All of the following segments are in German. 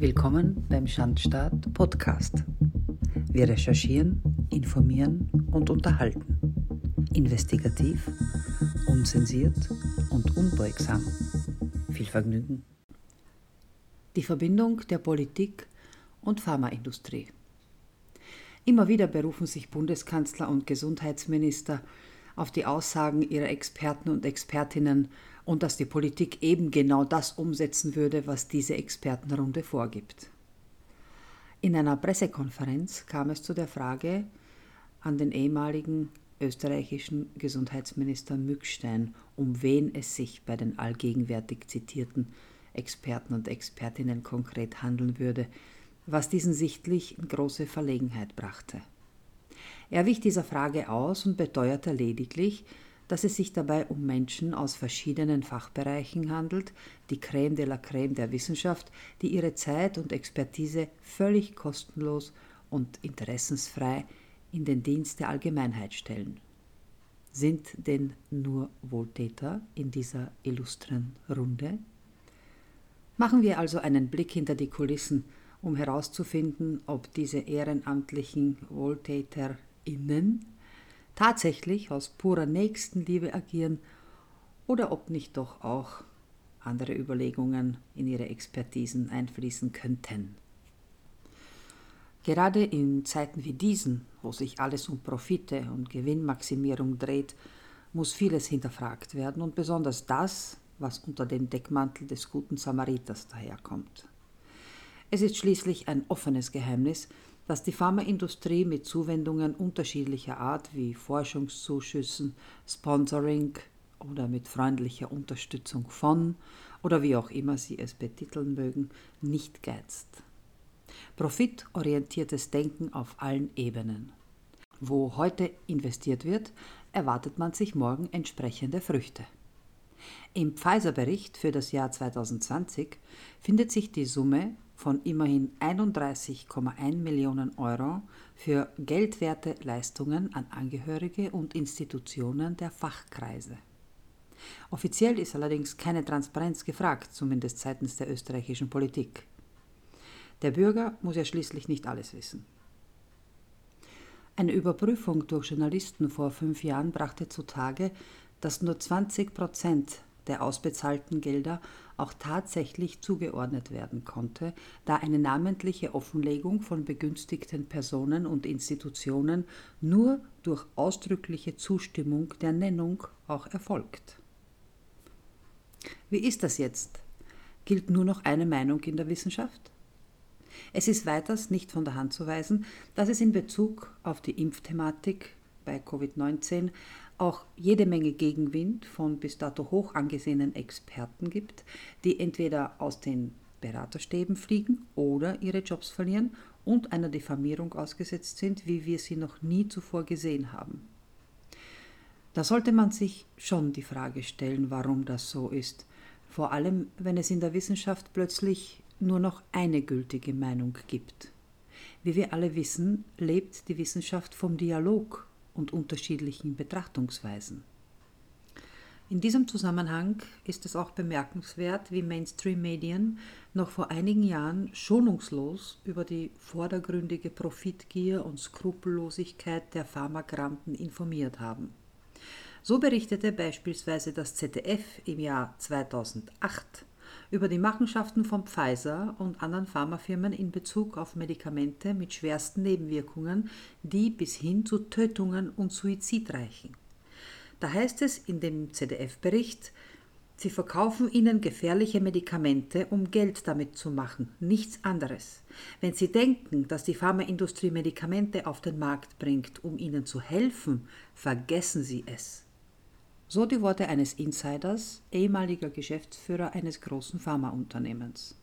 Willkommen beim Schandstaat Podcast. Wir recherchieren, informieren und unterhalten. Investigativ, unzensiert und unbeugsam. Viel Vergnügen. Die Verbindung der Politik und Pharmaindustrie. Immer wieder berufen sich Bundeskanzler und Gesundheitsminister auf die Aussagen ihrer Experten und Expertinnen und dass die Politik eben genau das umsetzen würde, was diese Expertenrunde vorgibt. In einer Pressekonferenz kam es zu der Frage an den ehemaligen österreichischen Gesundheitsminister Mückstein, um wen es sich bei den allgegenwärtig zitierten Experten und Expertinnen konkret handeln würde, was diesen sichtlich in große Verlegenheit brachte. Er wich dieser Frage aus und beteuerte lediglich, dass es sich dabei um Menschen aus verschiedenen Fachbereichen handelt, die Crème de la Crème der Wissenschaft, die ihre Zeit und Expertise völlig kostenlos und interessensfrei in den Dienst der Allgemeinheit stellen. Sind denn nur Wohltäter in dieser illustren Runde? Machen wir also einen Blick hinter die Kulissen, um herauszufinden, ob diese ehrenamtlichen WohltäterInnen tatsächlich aus purer Nächstenliebe agieren oder ob nicht doch auch andere Überlegungen in ihre Expertisen einfließen könnten. Gerade in Zeiten wie diesen, wo sich alles um Profite und Gewinnmaximierung dreht, muss vieles hinterfragt werden und besonders das, was unter dem Deckmantel des guten Samariters daherkommt. Es ist schließlich ein offenes Geheimnis, dass die Pharmaindustrie mit Zuwendungen unterschiedlicher Art wie Forschungszuschüssen, Sponsoring oder mit freundlicher Unterstützung von oder wie auch immer Sie es betiteln mögen, nicht geizt. Profitorientiertes Denken auf allen Ebenen. Wo heute investiert wird, erwartet man sich morgen entsprechende Früchte. Im Pfizer-Bericht für das Jahr 2020 findet sich die Summe von immerhin 31,1 Millionen Euro für geldwerte Leistungen an Angehörige und Institutionen der Fachkreise. Offiziell ist allerdings keine Transparenz gefragt, zumindest seitens der österreichischen Politik. Der Bürger muss ja schließlich nicht alles wissen. Eine Überprüfung durch Journalisten vor fünf Jahren brachte zutage, dass nur 20 Prozent der ausbezahlten Gelder auch tatsächlich zugeordnet werden konnte, da eine namentliche Offenlegung von begünstigten Personen und Institutionen nur durch ausdrückliche Zustimmung der Nennung auch erfolgt. Wie ist das jetzt? Gilt nur noch eine Meinung in der Wissenschaft? Es ist weiters nicht von der Hand zu weisen, dass es in Bezug auf die Impfthematik bei Covid-19 auch jede Menge Gegenwind von bis dato hoch angesehenen Experten gibt, die entweder aus den Beraterstäben fliegen oder ihre Jobs verlieren und einer Diffamierung ausgesetzt sind, wie wir sie noch nie zuvor gesehen haben. Da sollte man sich schon die Frage stellen, warum das so ist, vor allem wenn es in der Wissenschaft plötzlich nur noch eine gültige Meinung gibt. Wie wir alle wissen, lebt die Wissenschaft vom Dialog und unterschiedlichen Betrachtungsweisen. In diesem Zusammenhang ist es auch bemerkenswert, wie Mainstream-Medien noch vor einigen Jahren schonungslos über die vordergründige Profitgier und Skrupellosigkeit der Pharmagranten informiert haben. So berichtete beispielsweise das ZDF im Jahr 2008 über die Machenschaften von Pfizer und anderen Pharmafirmen in Bezug auf Medikamente mit schwersten Nebenwirkungen, die bis hin zu Tötungen und Suizid reichen. Da heißt es in dem ZDF-Bericht, Sie verkaufen ihnen gefährliche Medikamente, um Geld damit zu machen, nichts anderes. Wenn Sie denken, dass die Pharmaindustrie Medikamente auf den Markt bringt, um ihnen zu helfen, vergessen Sie es. So die Worte eines Insiders, ehemaliger Geschäftsführer eines großen Pharmaunternehmens.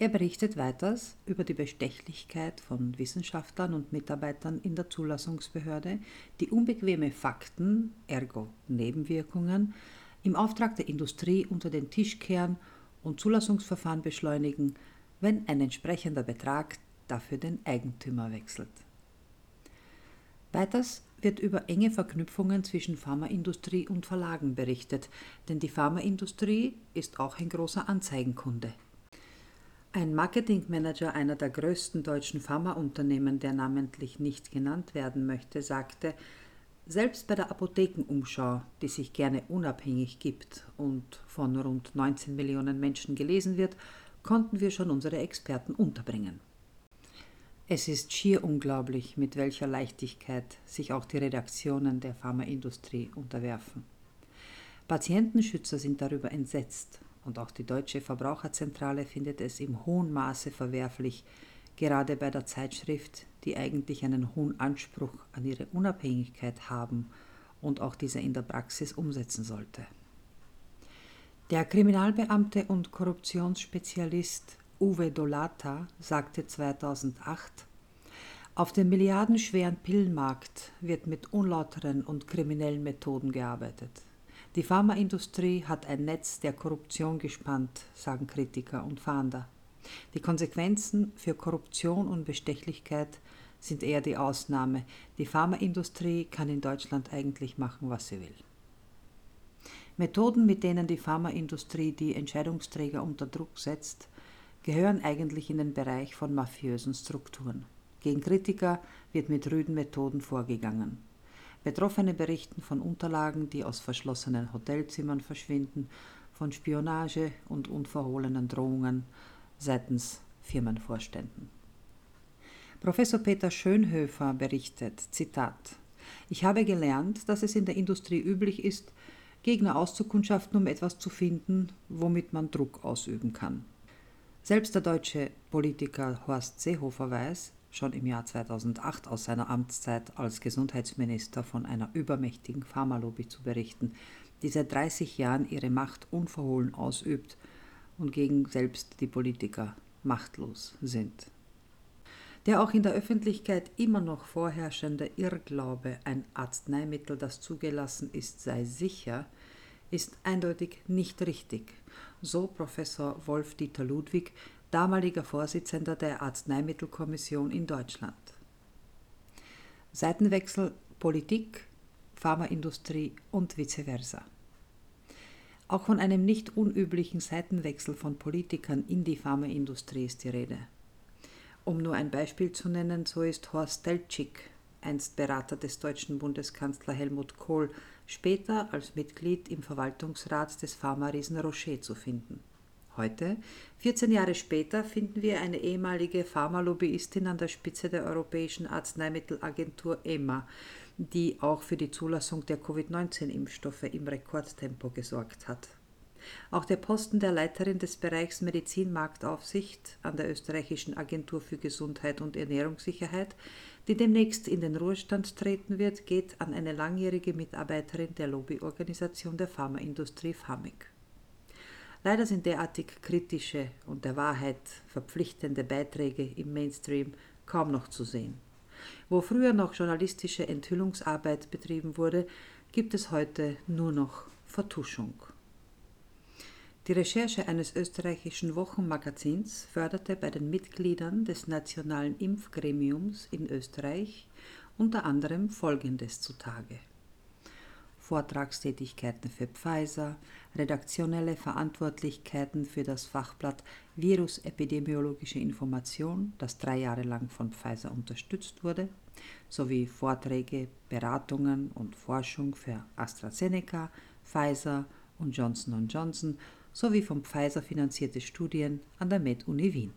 Er berichtet weiters über die Bestechlichkeit von Wissenschaftlern und Mitarbeitern in der Zulassungsbehörde, die unbequeme Fakten, ergo Nebenwirkungen, im Auftrag der Industrie unter den Tisch kehren und Zulassungsverfahren beschleunigen, wenn ein entsprechender Betrag dafür den Eigentümer wechselt. Weiters wird über enge Verknüpfungen zwischen Pharmaindustrie und Verlagen berichtet, denn die Pharmaindustrie ist auch ein großer Anzeigenkunde. Ein Marketingmanager einer der größten deutschen Pharmaunternehmen, der namentlich nicht genannt werden möchte, sagte, selbst bei der Apothekenumschau, die sich gerne unabhängig gibt und von rund 19 Millionen Menschen gelesen wird, konnten wir schon unsere Experten unterbringen. Es ist schier unglaublich, mit welcher Leichtigkeit sich auch die Redaktionen der Pharmaindustrie unterwerfen. Patientenschützer sind darüber entsetzt und auch die Deutsche Verbraucherzentrale findet es im hohen Maße verwerflich, gerade bei der Zeitschrift, die eigentlich einen hohen Anspruch an ihre Unabhängigkeit haben und auch diese in der Praxis umsetzen sollte. Der Kriminalbeamte und Korruptionsspezialist Uwe Dolata sagte 2008, auf dem milliardenschweren Pillenmarkt wird mit unlauteren und kriminellen Methoden gearbeitet. Die Pharmaindustrie hat ein Netz der Korruption gespannt, sagen Kritiker und Fahnder. Die Konsequenzen für Korruption und Bestechlichkeit sind eher die Ausnahme. Die Pharmaindustrie kann in Deutschland eigentlich machen, was sie will. Methoden, mit denen die Pharmaindustrie die Entscheidungsträger unter Druck setzt, gehören eigentlich in den Bereich von mafiösen Strukturen. Gegen Kritiker wird mit rüden Methoden vorgegangen. Betroffene berichten von Unterlagen, die aus verschlossenen Hotelzimmern verschwinden, von Spionage und unverhohlenen Drohungen seitens Firmenvorständen. Professor Peter Schönhöfer berichtet, Zitat, ich habe gelernt, dass es in der Industrie üblich ist, Gegner auszukundschaften, um etwas zu finden, womit man Druck ausüben kann. Selbst der deutsche Politiker Horst Seehofer weiß, schon im Jahr 2008 aus seiner Amtszeit als Gesundheitsminister von einer übermächtigen Pharmalobby zu berichten, die seit 30 Jahren ihre Macht unverhohlen ausübt und gegen selbst die Politiker machtlos sind. Der auch in der Öffentlichkeit immer noch vorherrschende Irrglaube, ein Arzneimittel, das zugelassen ist, sei sicher, ist eindeutig nicht richtig, so Professor Wolf-Dieter Ludwig, damaliger Vorsitzender der Arzneimittelkommission in Deutschland. Seitenwechsel Politik, Pharmaindustrie und vice versa. Auch von einem nicht unüblichen Seitenwechsel von Politikern in die Pharmaindustrie ist die Rede. Um nur ein Beispiel zu nennen, so ist Horst Deltschik, einst Berater des deutschen Bundeskanzler Helmut Kohl, später als Mitglied im Verwaltungsrat des Pharma-Riesen Rocher zu finden. Heute, 14 Jahre später, finden wir eine ehemalige Pharmalobbyistin an der Spitze der Europäischen Arzneimittelagentur EMA, die auch für die Zulassung der Covid-19-Impfstoffe im Rekordtempo gesorgt hat. Auch der Posten der Leiterin des Bereichs Medizinmarktaufsicht an der österreichischen Agentur für Gesundheit und Ernährungssicherheit, die demnächst in den Ruhestand treten wird, geht an eine langjährige Mitarbeiterin der Lobbyorganisation der Pharmaindustrie FAMIC. Leider sind derartig kritische und der Wahrheit verpflichtende Beiträge im Mainstream kaum noch zu sehen. Wo früher noch journalistische Enthüllungsarbeit betrieben wurde, gibt es heute nur noch Vertuschung. Die Recherche eines österreichischen Wochenmagazins förderte bei den Mitgliedern des Nationalen Impfgremiums in Österreich unter anderem Folgendes zutage. Vortragstätigkeiten für Pfizer, redaktionelle Verantwortlichkeiten für das Fachblatt Virusepidemiologische Information, das drei Jahre lang von Pfizer unterstützt wurde, sowie Vorträge, Beratungen und Forschung für AstraZeneca, Pfizer und Johnson Johnson sowie von Pfizer finanzierte Studien an der Med-Uni Wien.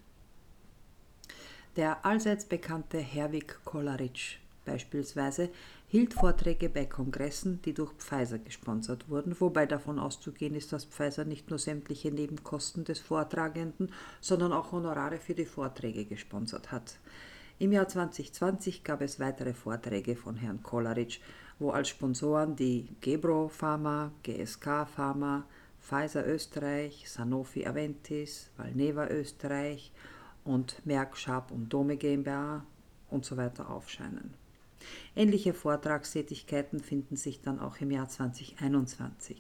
Der allseits bekannte Herwig Kolaric beispielsweise hielt Vorträge bei Kongressen, die durch Pfizer gesponsert wurden, wobei davon auszugehen ist, dass Pfizer nicht nur sämtliche Nebenkosten des Vortragenden, sondern auch Honorare für die Vorträge gesponsert hat. Im Jahr 2020 gab es weitere Vorträge von Herrn Kolaric, wo als Sponsoren die Gebro Pharma, GSK Pharma, Pfizer Österreich, Sanofi Aventis, Valneva Österreich und Merck Sharp und Dome GmbH und so weiter aufscheinen. Ähnliche Vortragstätigkeiten finden sich dann auch im Jahr 2021.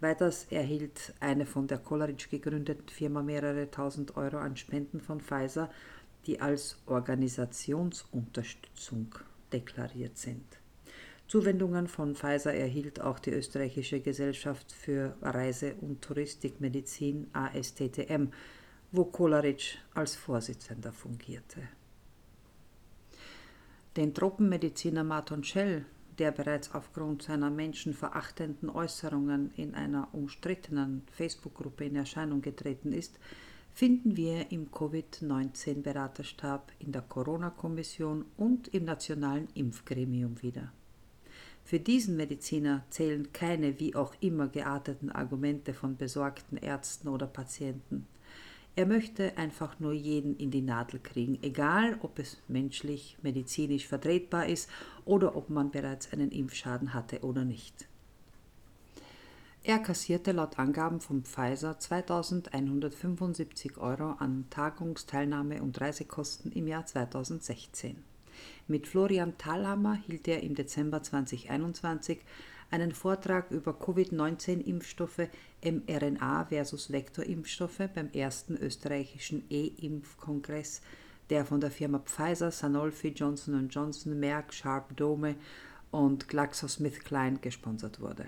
Weiters erhielt eine von der Coleridge gegründeten Firma mehrere tausend Euro an Spenden von Pfizer, die als Organisationsunterstützung deklariert sind. Zuwendungen von Pfizer erhielt auch die österreichische Gesellschaft für Reise- und Touristikmedizin ASTTM, wo Kolaric als Vorsitzender fungierte. Den Tropenmediziner Martin Schell, der bereits aufgrund seiner menschenverachtenden Äußerungen in einer umstrittenen Facebook-Gruppe in Erscheinung getreten ist, finden wir im Covid-19-Beraterstab, in der Corona-Kommission und im Nationalen Impfgremium wieder. Für diesen Mediziner zählen keine wie auch immer gearteten Argumente von besorgten Ärzten oder Patienten. Er möchte einfach nur jeden in die Nadel kriegen, egal ob es menschlich, medizinisch vertretbar ist oder ob man bereits einen Impfschaden hatte oder nicht. Er kassierte laut Angaben von Pfizer 2175 Euro an Tagungsteilnahme und Reisekosten im Jahr 2016. Mit Florian Thalhammer hielt er im Dezember 2021 einen Vortrag über Covid-19-Impfstoffe mRNA versus Vektorimpfstoffe beim ersten österreichischen E-Impfkongress, der von der Firma Pfizer, Sanofi, Johnson Johnson, Merck, Sharp Dome und GlaxoSmithKline gesponsert wurde.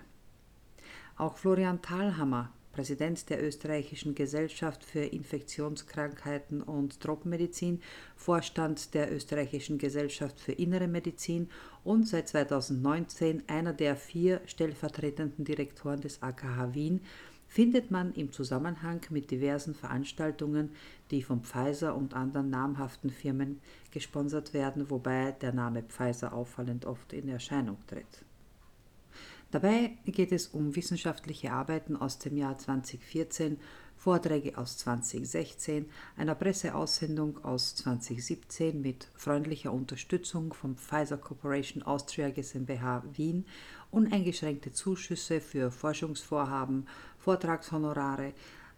Auch Florian Thalhammer, Präsident der österreichischen Gesellschaft für Infektionskrankheiten und Tropenmedizin, Vorstand der österreichischen Gesellschaft für Innere Medizin und seit 2019 einer der vier stellvertretenden Direktoren des AKH Wien, findet man im Zusammenhang mit diversen Veranstaltungen, die von Pfizer und anderen namhaften Firmen gesponsert werden, wobei der Name Pfizer auffallend oft in Erscheinung tritt. Dabei geht es um wissenschaftliche Arbeiten aus dem Jahr 2014, Vorträge aus 2016, einer Presseaussendung aus 2017 mit freundlicher Unterstützung vom Pfizer Corporation Austria GmbH Wien, uneingeschränkte Zuschüsse für Forschungsvorhaben, Vortragshonorare,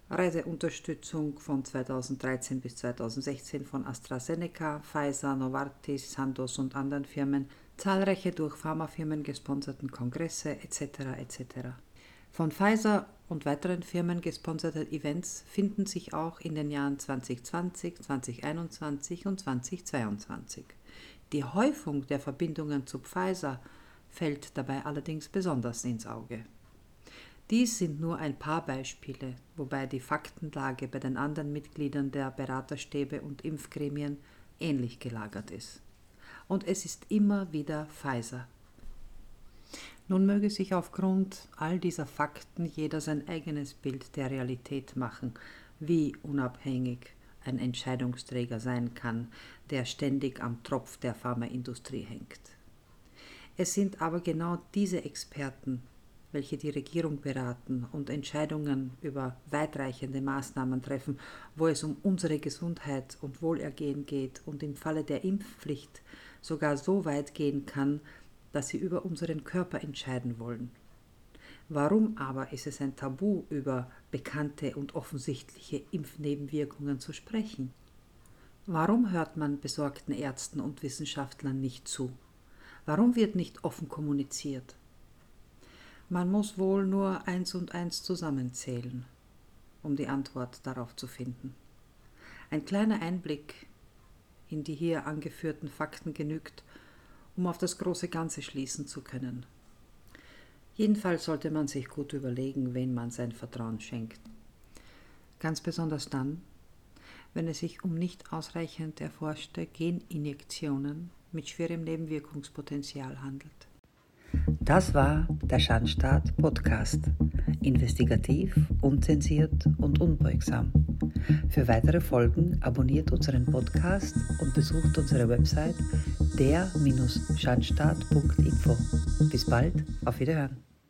Reiseunterstützung von 2013 bis 2016 von AstraZeneca, Pfizer, Novartis, Sandoz und anderen Firmen, zahlreiche durch Pharmafirmen gesponserten Kongresse etc. etc. Von Pfizer und weiteren Firmen gesponserte Events finden sich auch in den Jahren 2020, 2021 und 2022. Die Häufung der Verbindungen zu Pfizer fällt dabei allerdings besonders ins Auge. Dies sind nur ein paar Beispiele, wobei die Faktenlage bei den anderen Mitgliedern der Beraterstäbe und Impfgremien ähnlich gelagert ist und es ist immer wieder Pfizer. Nun möge sich aufgrund all dieser Fakten jeder sein eigenes Bild der Realität machen, wie unabhängig ein Entscheidungsträger sein kann, der ständig am Tropf der Pharmaindustrie hängt. Es sind aber genau diese Experten, welche die Regierung beraten und Entscheidungen über weitreichende Maßnahmen treffen, wo es um unsere Gesundheit und Wohlergehen geht und im Falle der Impfpflicht sogar so weit gehen kann, dass sie über unseren Körper entscheiden wollen. Warum aber ist es ein Tabu, über bekannte und offensichtliche Impfnebenwirkungen zu sprechen? Warum hört man besorgten Ärzten und Wissenschaftlern nicht zu? Warum wird nicht offen kommuniziert? Man muss wohl nur eins und eins zusammenzählen, um die Antwort darauf zu finden. Ein kleiner Einblick in die hier angeführten Fakten genügt, um auf das große Ganze schließen zu können. Jedenfalls sollte man sich gut überlegen, wen man sein Vertrauen schenkt. Ganz besonders dann, wenn es sich um nicht ausreichend erforschte Geninjektionen mit schwerem Nebenwirkungspotenzial handelt. Das war der Schandstaat Podcast. Investigativ, unzensiert und unbeugsam. Für weitere Folgen abonniert unseren Podcast und besucht unsere Website der-schandstaat.info. Bis bald, auf Wiederhören.